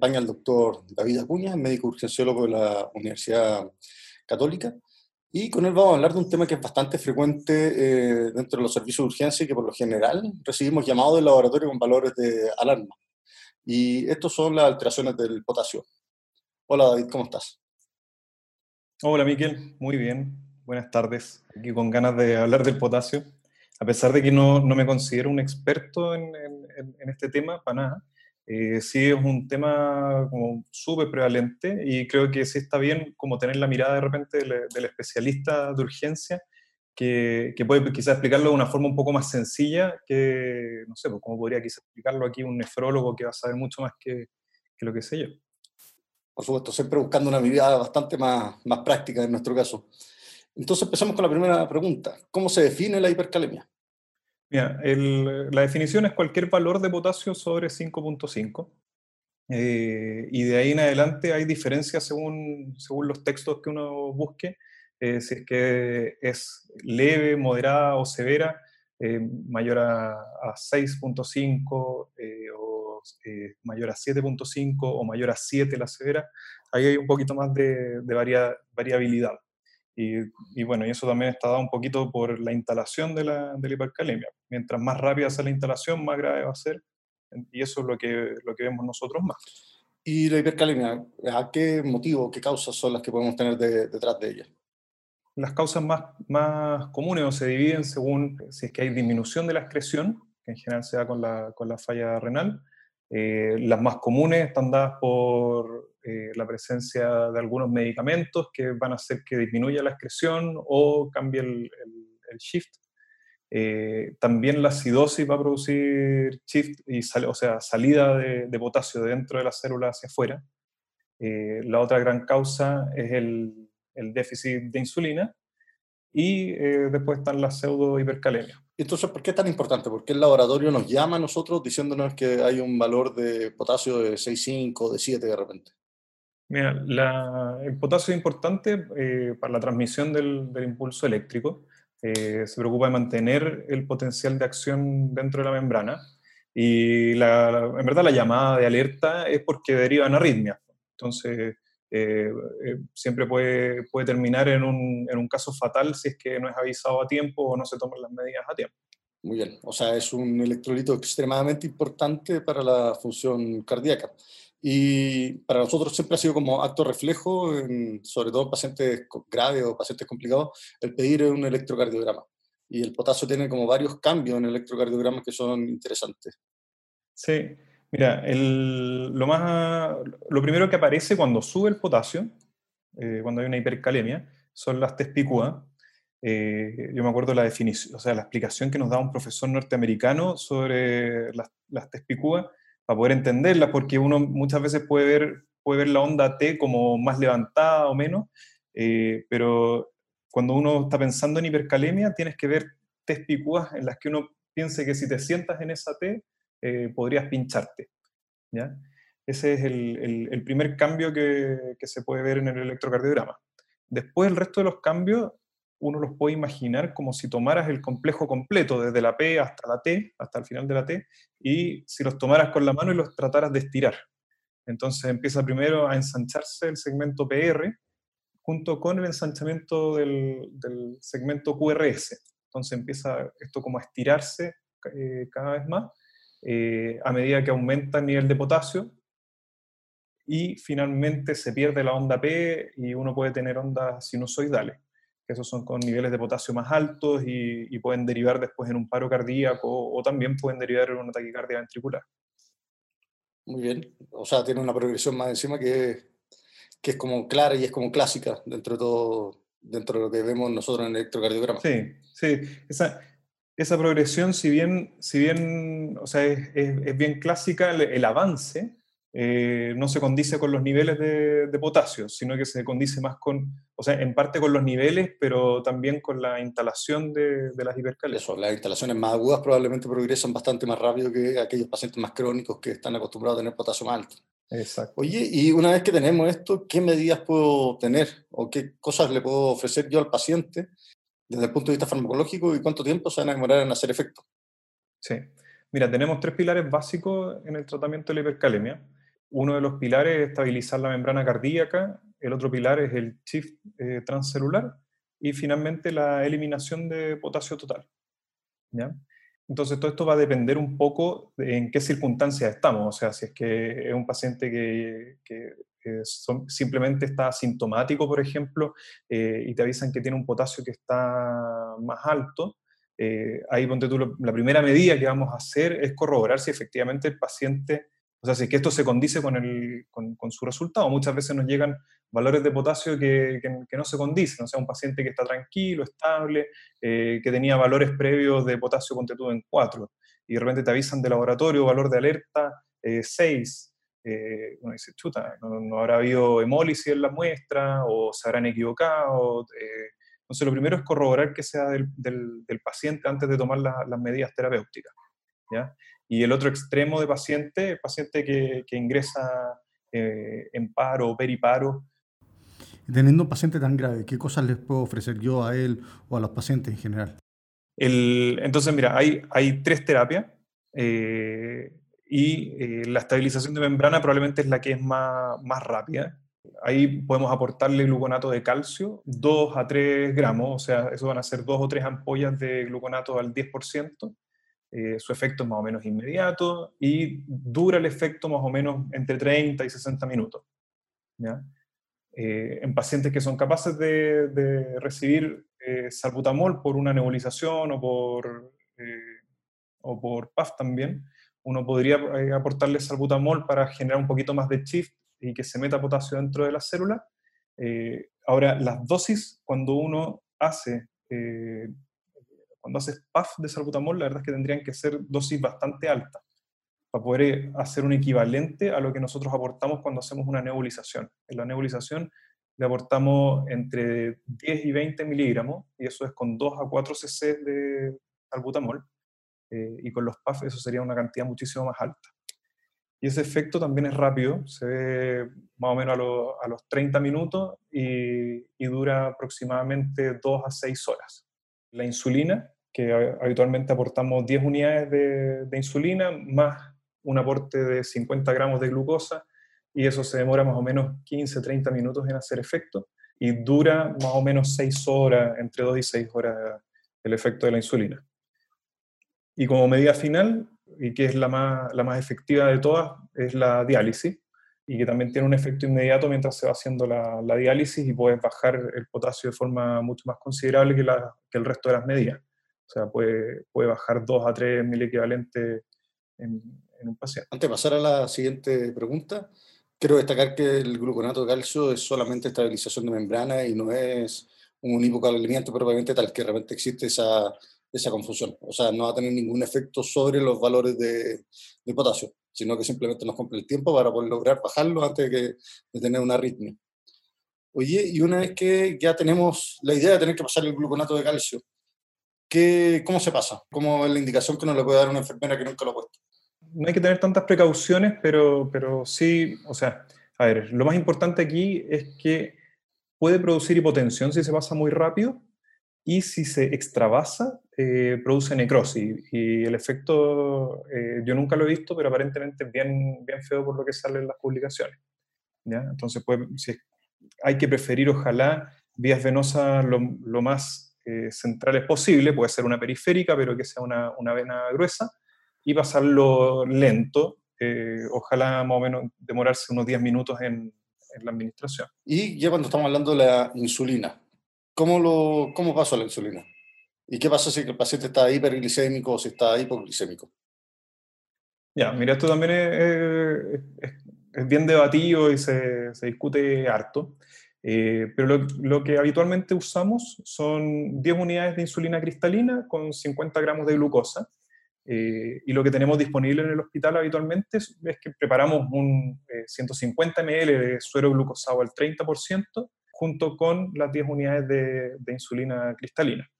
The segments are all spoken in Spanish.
acompaña el doctor David Acuña, médico urgenciólogo de la Universidad Católica. Y con él vamos a hablar de un tema que es bastante frecuente eh, dentro de los servicios de urgencia y que por lo general recibimos llamados del laboratorio con valores de alarma. Y estos son las alteraciones del potasio. Hola David, ¿cómo estás? Hola Miquel, muy bien. Buenas tardes. Aquí con ganas de hablar del potasio. A pesar de que no, no me considero un experto en, este tema, para nada, eh, sí es un tema como súper prevalente y creo que sí está bien como tener la mirada de repente del, del especialista de urgencia que, que, puede quizás explicarlo de una forma un poco más sencilla que, no sé, pues cómo podría quizás explicarlo aquí un nefrólogo que va a saber mucho más que, que lo que sé yo. Por supuesto, siempre buscando una mirada bastante más, más práctica en nuestro caso. Entonces empezamos con la primera pregunta. ¿Cómo se define la hipercalemia? La definición es cualquier valor de potasio sobre 5.5. Eh, y de ahí en adelante hay diferencias según, según los textos que uno busque, eh, si es que es leve, moderada o severa, eh, mayor a, a 6.5 eh, o mayor a 7.5 o mayor a 7 la severa, ahí hay un poquito más de, de varia, variabilidad. Y, y, bueno, y eso también está dado un poquito por la instalación de la, de la hipercalemia. Mientras más rápida sea la instalación, más grave va a ser. Y eso es lo que, lo que vemos nosotros más. ¿Y la hipercalemia, a qué motivo, qué causas son las que podemos tener de, detrás de ella? Las causas más, más comunes o se dividen según si es que hay disminución de la excreción, que en general se da con la, con la falla renal. Eh, las más comunes están dadas por eh, la presencia de algunos medicamentos que van a hacer que disminuya la excreción o cambie el, shift. Eh, también la acidosis va a producir shift, y sal, o sea, salida de, de, potasio dentro de la célula hacia afuera. Eh, la otra gran causa es el déficit de insulina y eh, después están las pseudo hipercalemias. Entonces, ¿por qué es tan importante? ¿Por qué el laboratorio nos llama a nosotros diciéndonos que hay un valor de potasio de 6,5, de 7 de repente? Mira, la, el potasio es importante eh, para la transmisión del, del impulso eléctrico. Eh, se preocupa de mantener el potencial de acción dentro de la membrana. Y la, en verdad la llamada de alerta es porque derivan arritmias. Entonces, eh, eh, siempre puede, puede terminar en un, en un caso fatal si es que no es avisado a tiempo o no se toman las medidas a tiempo. Muy bien, o sea, es un electrolito extremadamente importante para la función cardíaca. Y para nosotros siempre ha sido como acto reflejo, en, sobre todo en pacientes graves o pacientes complicados, el pedir un electrocardiograma. Y el potasio tiene como varios cambios en el electrocardiograma que son interesantes. Sí, mira, lo, más, lo primero que aparece cuando sube el potasio, eh, cuando hay una hipercalemia, son las TESPICUA. Eh, yo me acuerdo la definición, o sea, la explicación que nos da un profesor norteamericano sobre las, las para poder entenderla, porque uno muchas veces puede ver, puede ver la onda T como más levantada o menos, eh, pero cuando uno está pensando en hipercalemia, tienes que ver picúas en las que uno piense que si te sientas en esa T, eh, podrías pincharte. ¿ya? Ese es el, el, primer cambio que, que se puede ver en el electrocardiograma. Después el resto de los cambios uno los puede imaginar como si tomaras el complejo completo, desde la P hasta la T, hasta el final de la T, y si los tomaras con la mano y los trataras de estirar. Entonces empieza primero a ensancharse el segmento PR junto con el ensanchamiento del, del segmento QRS. Entonces empieza esto como a estirarse eh, cada vez más eh, a medida que aumenta el nivel de potasio y finalmente se pierde la onda P y uno puede tener ondas sinusoidales que esos son con niveles de potasio más altos y, y pueden derivar después en un paro cardíaco o, o también pueden derivar en una taquicardia ventricular. Muy bien, o sea, tiene una progresión más encima que, que es como clara y es como clásica dentro de todo, dentro de lo que vemos nosotros en el electrocardiograma. Sí, sí, esa, esa progresión, si bien, si bien o sea, es, es, es bien clásica, el, el, avance eh, no se condice con los niveles de, potasio, sino que se condice más con, o sea, en parte con los niveles, pero también con la instalación de, las hipercalemias. Eso, las instalaciones más agudas probablemente progresan bastante más rápido que aquellos pacientes más crónicos que están acostumbrados a tener potasio más alto. Exacto. Oye, y una vez que tenemos esto, ¿qué medidas puedo tener o qué cosas le puedo ofrecer yo al paciente desde el punto de vista farmacológico y cuánto tiempo se van a demorar en hacer efecto? Sí. Mira, tenemos tres pilares básicos en el tratamiento de la hipercalemia. Uno de los pilares es estabilizar la membrana cardíaca, el otro pilar es el shift eh, transcelular y finalmente la eliminación de potasio total. ¿ya? Entonces todo esto va a depender un poco de en qué circunstancias estamos, o sea, si es que es un paciente que, que simplemente está asintomático, por ejemplo, eh, y te avisan que tiene un potasio que está más alto, eh, ahí ponte tú, la primera medida que vamos a hacer es corroborar si efectivamente el paciente, o sea, si que esto se condice con, el, con, su resultado. Muchas veces nos llegan valores de potasio que, que, no se condicen, o sea, un paciente que está tranquilo, estable, eh, que tenía valores previos de potasio, ponte en 4, y de repente te avisan de laboratorio, valor de alerta 6, eh, uno dice, chuta, no, habrá habido hemólisis en la muestra o se habrán equivocado. Eh, entonces, lo primero es corroborar que sea del, del, paciente antes de tomar las medidas terapéuticas. ¿ya? Y el otro extremo de paciente, paciente que, que ingresa eh, en paro o periparo. Teniendo un paciente tan grave, ¿qué cosas les puedo ofrecer yo a él o a los pacientes en general? El, entonces, mira, hay, hay tres terapias. Eh, y eh, la estabilización de membrana probablemente es la que es más, más rápida. Ahí podemos aportarle gluconato de calcio, 2 a 3 gramos, o sea, eso van a ser 2 o 3 ampollas de gluconato al 10%. Eh, su efecto es más o menos inmediato y dura el efecto más o menos entre 30 y 60 minutos. ¿ya? Eh, en pacientes que son capaces de, recibir salbutamol por una nebulización o por, o por PAF también, uno podría eh, aportarle salbutamol para generar un poquito más de shift y que se meta potasio dentro de la célula. Eh, ahora, las dosis, cuando uno hace, eh, cuando hace PAF de salbutamol, la verdad es que tendrían que ser dosis bastante altas para poder hacer un equivalente a lo que nosotros aportamos cuando hacemos una nebulización. En la nebulización le aportamos entre 10 y 20 miligramos, y eso es con 2 a 4 cc de salbutamol. Eh, y con los PAF eso sería una cantidad muchísimo más alta. Y ese efecto también es rápido, se ve más o menos a, a los 30 minutos y, y, dura aproximadamente 2 a 6 horas. La insulina, que habitualmente aportamos 10 unidades de, de, insulina, más un aporte de 50 gramos de glucosa, y eso se demora más o menos 15-30 minutos en hacer efecto, y dura más o menos 6 horas, entre 2 y 6 horas el efecto de la insulina. Y como medida final, y que es la más, la más efectiva de todas, es la diálisis, y que también tiene un efecto inmediato mientras se va haciendo la, la diálisis y puedes bajar el potasio de forma mucho más considerable que, la, que el resto de las medidas. O sea, puede, puede bajar 2 a 3 mil equivalentes en, en un paciente. Antes de pasar a la siguiente pregunta, quiero destacar que el gluconato de calcio es solamente estabilización de membrana y no es un hipocalemiante propiamente tal, que de repente existe esa esa confusión. O sea, no va a tener ningún efecto sobre los valores de, de potasio, sino que simplemente nos compra el tiempo para poder lograr bajarlo antes de, de tener una arritmia. Oye, y una vez que ya tenemos la idea de tener que pasar el gluconato de calcio, ¿qué, ¿cómo se pasa? ¿Cómo es la indicación que nos le puede dar una enfermera que nunca lo ha puesto? No hay que tener tantas precauciones, pero, pero sí, o sea, a ver, lo más importante aquí es que puede producir hipotensión si se pasa muy rápido, y si se extravasa, eh, produce necrosis. Y el efecto, eh, yo nunca lo he visto, pero aparentemente es bien, bien feo por lo que sale en las publicaciones. ¿ya? Entonces, pues, si hay que preferir, ojalá, vías venosas lo, lo más eh, centrales posible, puede ser una periférica, pero que sea una, una vena gruesa, y pasarlo lento, ojalá más o menos demorarse unos 10 minutos en, en la administración. Y ya cuando estamos hablando de la insulina, ¿Cómo, lo, cómo pasa la insulina? ¿Y qué pasa si el paciente está hiperglicémico o si está hipoglicémico? Ya, mira, esto también es, es, bien debatido y se, se discute harto. Eh, pero lo, lo, que habitualmente usamos son 10 unidades de insulina cristalina con 50 gramos de glucosa. y lo que tenemos disponible en el hospital habitualmente es, que preparamos un 150 ml de suero glucosado al 30% junto con las 10 unidades de, insulina cristalina.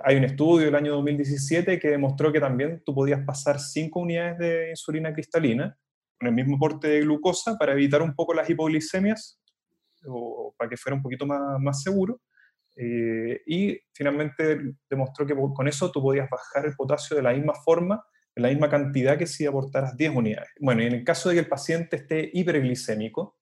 Hay un estudio del año 2017 que demostró que también tú podías pasar 5 unidades de insulina cristalina con el mismo aporte de glucosa para evitar un poco las hipoglicemias o para que fuera un poquito más, más seguro. Eh, y finalmente demostró que con eso tú podías bajar el potasio de la misma forma, de la misma cantidad que si aportaras 10 unidades. Bueno, y en el caso de que el paciente esté hiperglicémico,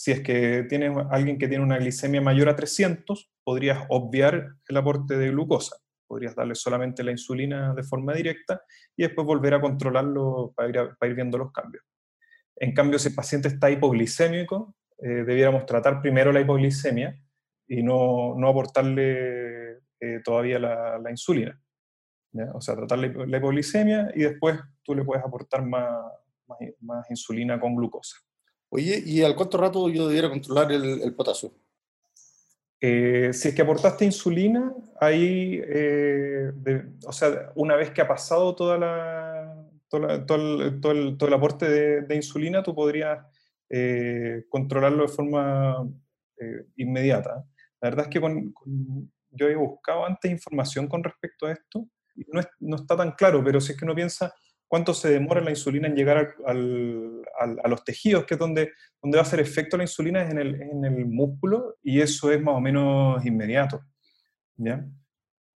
si es que tiene alguien que tiene una glicemia mayor a 300, podrías obviar el aporte de glucosa podrías darle solamente la insulina de forma directa y después volver a controlarlo para ir, viendo los cambios. En cambio, si el paciente está hipoglicémico, eh, debiéramos tratar primero la hipoglicemia y no, no aportarle eh, todavía la, insulina. O sea, tratar la, hipoglicemia y después tú le puedes aportar más, insulina con glucosa. Oye, ¿y al cuánto rato yo debiera controlar el, el potasio? Eh, si es que aportaste insulina, ahí, eh, o sea, una vez que ha pasado toda la, todo, el, todo, el, todo, el, aporte de, insulina, tú podrías eh, controlarlo de forma inmediata. La verdad es que yo he buscado antes información con respecto a esto, no, no está tan claro, pero si es que uno piensa cuánto se demora la insulina en llegar a los tejidos, que es donde, donde va a hacer efecto la insulina, es en el, en el músculo, y eso es más o menos inmediato. ¿ya?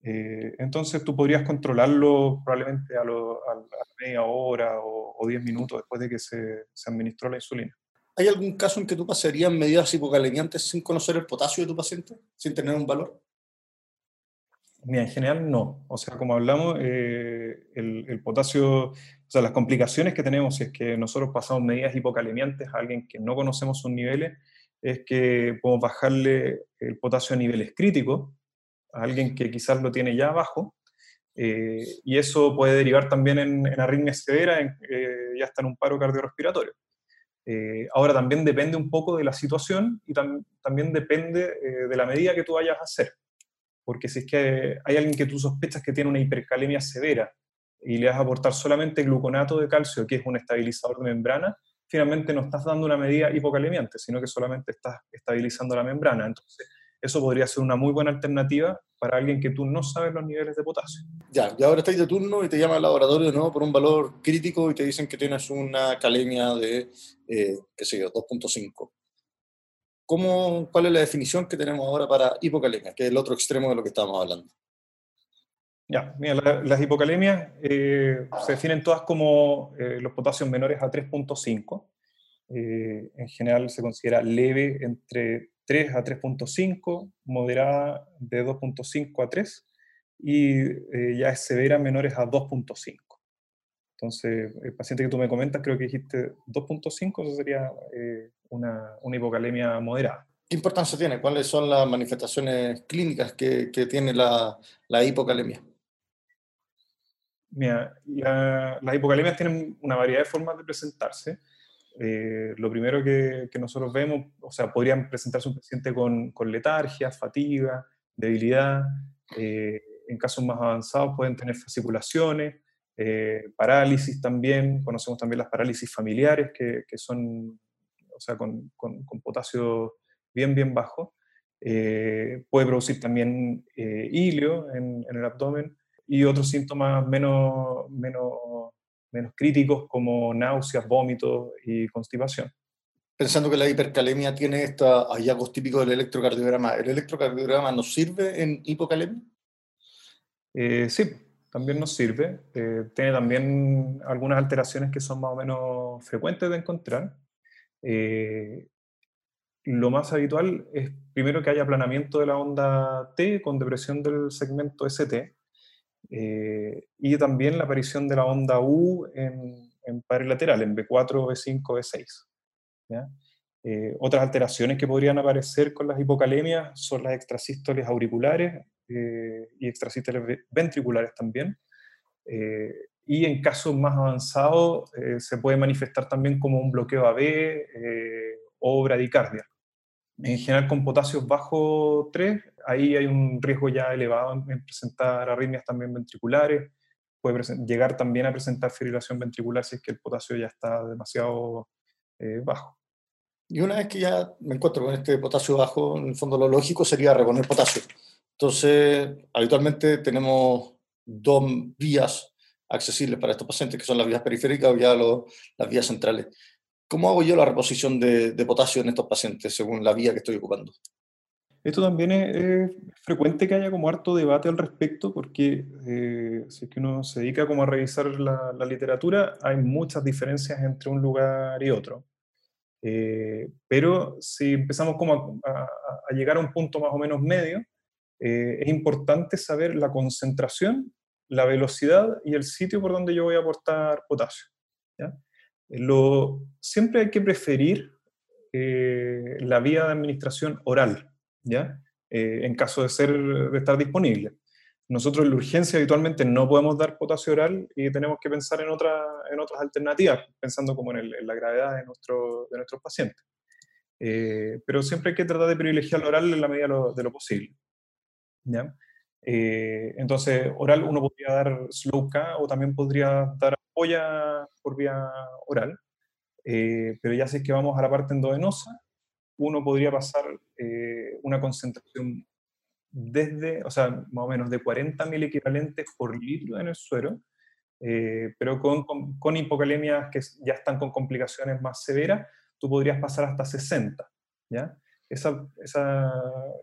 Eh, entonces tú podrías controlarlo probablemente a, lo, media hora o, o 10 minutos después de que se, se, administró la insulina. ¿Hay algún caso en que tú pasarías medidas hipocalemiantes sin conocer el potasio de tu paciente, sin tener un valor? En general no. O sea, como hablamos, eh, el, potasio, o sea, las complicaciones que tenemos si es que nosotros pasamos medidas hipocalemiantes a alguien que no conocemos sus niveles, es que podemos bajarle el potasio a niveles críticos, a alguien que quizás lo tiene ya bajo, eh, y eso puede derivar también en, en arritmia severa, en, eh, ya está en un paro cardiorrespiratorio. ahora también depende un poco de la situación y también depende de la medida que tú vayas a hacer porque si es que hay alguien que tú sospechas que tiene una hipercalemia severa y le vas a aportar solamente gluconato de calcio, que es un estabilizador de membrana, finalmente no estás dando una medida hipocalemiante, sino que solamente estás estabilizando la membrana. Entonces, eso podría ser una muy buena alternativa para alguien que tú no sabes los niveles de potasio. Ya, y ahora estáis de turno y te llama al laboratorio nuevo por un valor crítico y te dicen que tienes una calemia de, eh, qué sé yo, 2.5. ¿Cómo, ¿Cuál es la definición que tenemos ahora para hipocalemia, que es el otro extremo de lo que estábamos hablando? Ya, mira, las hipocalemias eh, se definen todas como eh, los potasios menores a 3.5. Eh, en general se considera leve entre 3 a 3.5, moderada de 2.5 a 3 y ya es severa menores a 2.5. Entonces, el paciente que tú me comentas, creo que dijiste 2.5, eso sería una, una, hipocalemia moderada. ¿Qué importancia tiene? ¿Cuáles son las manifestaciones clínicas que, que tiene la, la, hipocalemia? Mira, las hipocalemias tienen una variedad de formas de presentarse. Eh, lo primero que, que, nosotros vemos, o sea, podrían presentarse un paciente con, con letargia, fatiga, debilidad. Eh, en casos más avanzados pueden tener fasciculaciones, eh, parálisis también, conocemos también las parálisis familiares, que, que son, o sea, con, con, potasio bien, bien bajo. Eh, puede producir también eh, hilio en, en, el abdomen y otros síntomas menos, menos, menos críticos como náuseas, vómitos y constipación. Pensando que la hipercalemia tiene estos hallazgos típicos del electrocardiograma, ¿el electrocardiograma nos sirve en hipocalemia? sí, también nos sirve. Eh, tiene también algunas alteraciones que son más o menos frecuentes de encontrar. Eh, lo más habitual es primero que haya aplanamiento de la onda T con depresión del segmento ST eh, y también la aparición de la onda U en, en lateral, en B4, B5, B6. otras alteraciones que podrían aparecer con las hipocalemias son las extrasístoles auriculares eh, y extrasístoles ventriculares también. Eh, y en casos más avanzados eh, se puede manifestar también como un bloqueo AB o bradicardia. En general con potasios bajo 3, ahí hay un riesgo ya elevado en, presentar arritmias también ventriculares, puede llegar también a presentar fibrilación ventricular si es que el potasio ya está demasiado eh, bajo. Y una vez que ya me encuentro con este potasio bajo, en el fondo lo lógico sería reponer potasio. Entonces, habitualmente tenemos dos vías accesibles para estos pacientes, que son las vías periféricas o ya las vías centrales. ¿Cómo hago yo la reposición de, potasio en estos pacientes según la vía que estoy ocupando? Esto también es, frecuente que haya como harto debate al respecto, porque eh, si es que uno se dedica como a revisar la, literatura, hay muchas diferencias entre un lugar y otro. Eh, pero si empezamos como a, llegar a un punto más o menos medio, eh, es importante saber la concentración, la velocidad y el sitio por donde yo voy a aportar potasio. Lo, siempre hay que preferir la vía de administración oral ¿ya? Eh, en caso de, ser, de estar disponible. Nosotros en la urgencia habitualmente no podemos dar potasio oral y tenemos que pensar en, otra, en otras alternativas, pensando como en, la gravedad de, nuestro, de nuestros pacientes. Eh, pero siempre hay que tratar de privilegiar el oral en la medida de lo, posible. ¿Ya? Eh, entonces, oral uno podría dar slow K o también podría dar apoya por vía oral, pero ya si es que vamos a la parte endovenosa, uno podría pasar eh, una concentración desde, o sea, más o menos de 40 mil equivalentes por litro en el suero, eh, pero con, con, hipocalemias que ya están con complicaciones más severas, tú podrías pasar hasta 60. ¿ya?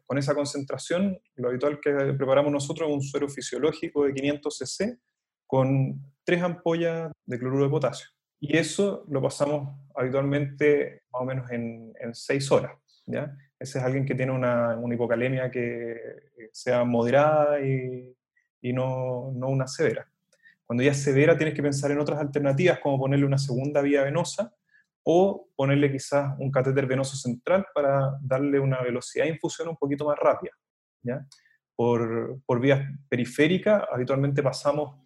Con esa concentración, lo habitual que preparamos nosotros es un suero fisiológico de 500 cc con tres ampollas de cloruro de potasio. Y eso lo pasamos habitualmente más o menos en, en seis horas. ¿ya? Ese es alguien que tiene una, hipocalemia que sea moderada y, y no, no, una severa. Cuando ya es severa tienes que pensar en otras alternativas, como ponerle una segunda vía venosa o ponerle quizás un catéter venoso central para darle una velocidad de infusión un poquito más rápida. ¿ya? Por, por vías periféricas habitualmente pasamos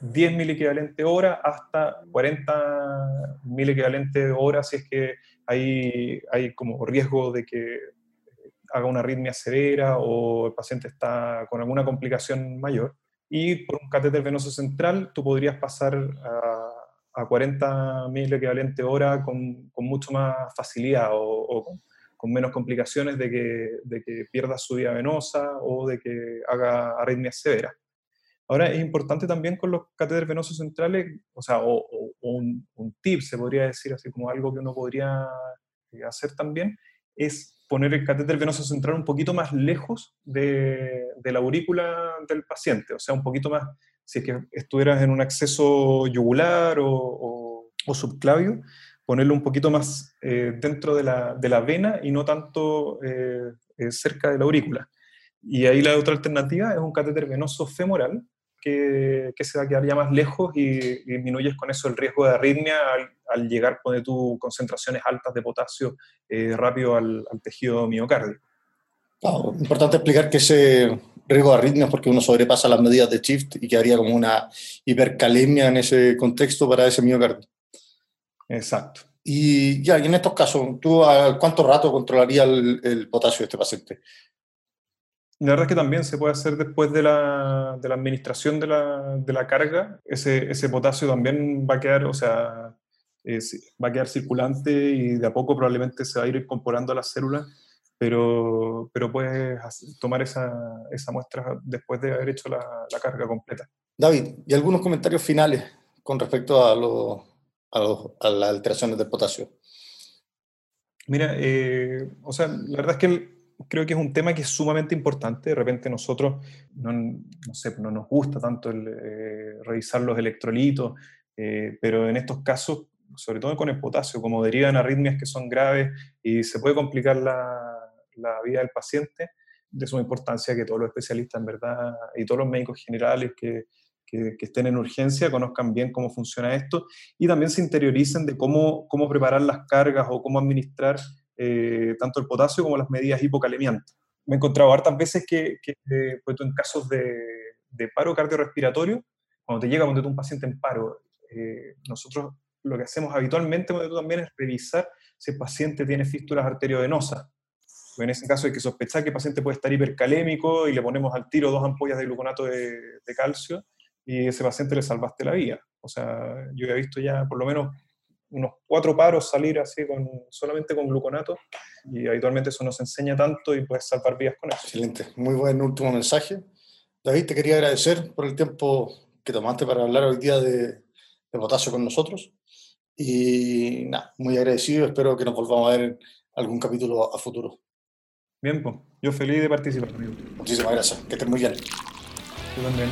10 mil equivalente hora hasta 40 mil equivalente hora si es que hay, hay como riesgo de que haga una arritmia severa o el paciente está con alguna complicación mayor. Y por un catéter venoso central tú podrías pasar a, a 40 mil equivalente hora con, con, mucho más facilidad o, con, con, menos complicaciones de que, de que pierda su vía venosa o de que haga arritmia severa. Ahora, es importante también con los catéteres venosos centrales, o sea, o, un, tip, se podría decir, así como algo que uno podría eh, hacer también, es poner el catéter venoso central un poquito más lejos de, la aurícula del paciente, o sea, un poquito más, si es que estuvieras en un acceso yugular o, subclavio, ponerlo un poquito más eh, dentro de la, vena y no tanto eh, cerca de la aurícula. Y ahí la otra alternativa es un catéter venoso femoral, que, se va a quedar ya más lejos y, disminuyes con eso el riesgo de arritmia al, llegar, pone tu concentraciones altas de potasio eh, rápido al, tejido miocárdico. importante explicar que ese riesgo de arritmia es porque uno sobrepasa las medidas de shift y quedaría como una hipercalemia en ese contexto para ese miocardio. Exacto. Y ya, y en estos casos, ¿tú a cuánto rato controlaría el, el potasio de este paciente? La verdad es que también se puede hacer después de la, de la administración de la, de la, carga. Ese, ese potasio también va a quedar, o sea, va a quedar circulante y de a poco probablemente se va a ir incorporando a las células, pero, pero puedes tomar esa, esa muestra después de haber hecho la, la, carga completa. David, ¿y algunos comentarios finales con respecto a, lo, a, a las alteraciones del potasio? Mira, eh, o sea, la verdad es que el, creo que es un tema que es sumamente importante. De repente nosotros no, no sé, no nos gusta tanto el, eh, revisar los electrolitos, eh, pero en estos casos, sobre todo con el potasio, como derivan arritmias que son graves y se puede complicar la, la vida del paciente, de suma importancia que todos los especialistas, en verdad, y todos los médicos generales que, que, que, estén en urgencia conozcan bien cómo funciona esto y también se interioricen de cómo, cómo preparar las cargas o cómo administrar eh, tanto el potasio como las medidas hipocalemiantes. Me he encontrado hartas veces que, que eh, pues en casos de, paro cardiorrespiratorio, cuando te llega cuando un paciente en paro, eh, nosotros lo que hacemos habitualmente tú también es revisar si el paciente tiene fístulas arteriovenosas. En ese caso hay que sospechar que el paciente puede estar hipercalémico y le ponemos al tiro dos ampollas de gluconato de, calcio y ese paciente le salvaste la vida. O sea, yo he visto ya por lo menos unos cuatro paros salir así con, solamente con gluconato y habitualmente eso no se enseña tanto y puedes salvar vidas con eso. Excelente, muy buen último mensaje. David, te quería agradecer por el tiempo que tomaste para hablar hoy día de, de potasio con nosotros y nada, muy agradecido, espero que nos volvamos a ver en algún capítulo a futuro. Bien, pues, yo feliz de participar. Muchísimas gracias, que estés muy bien. Tú también.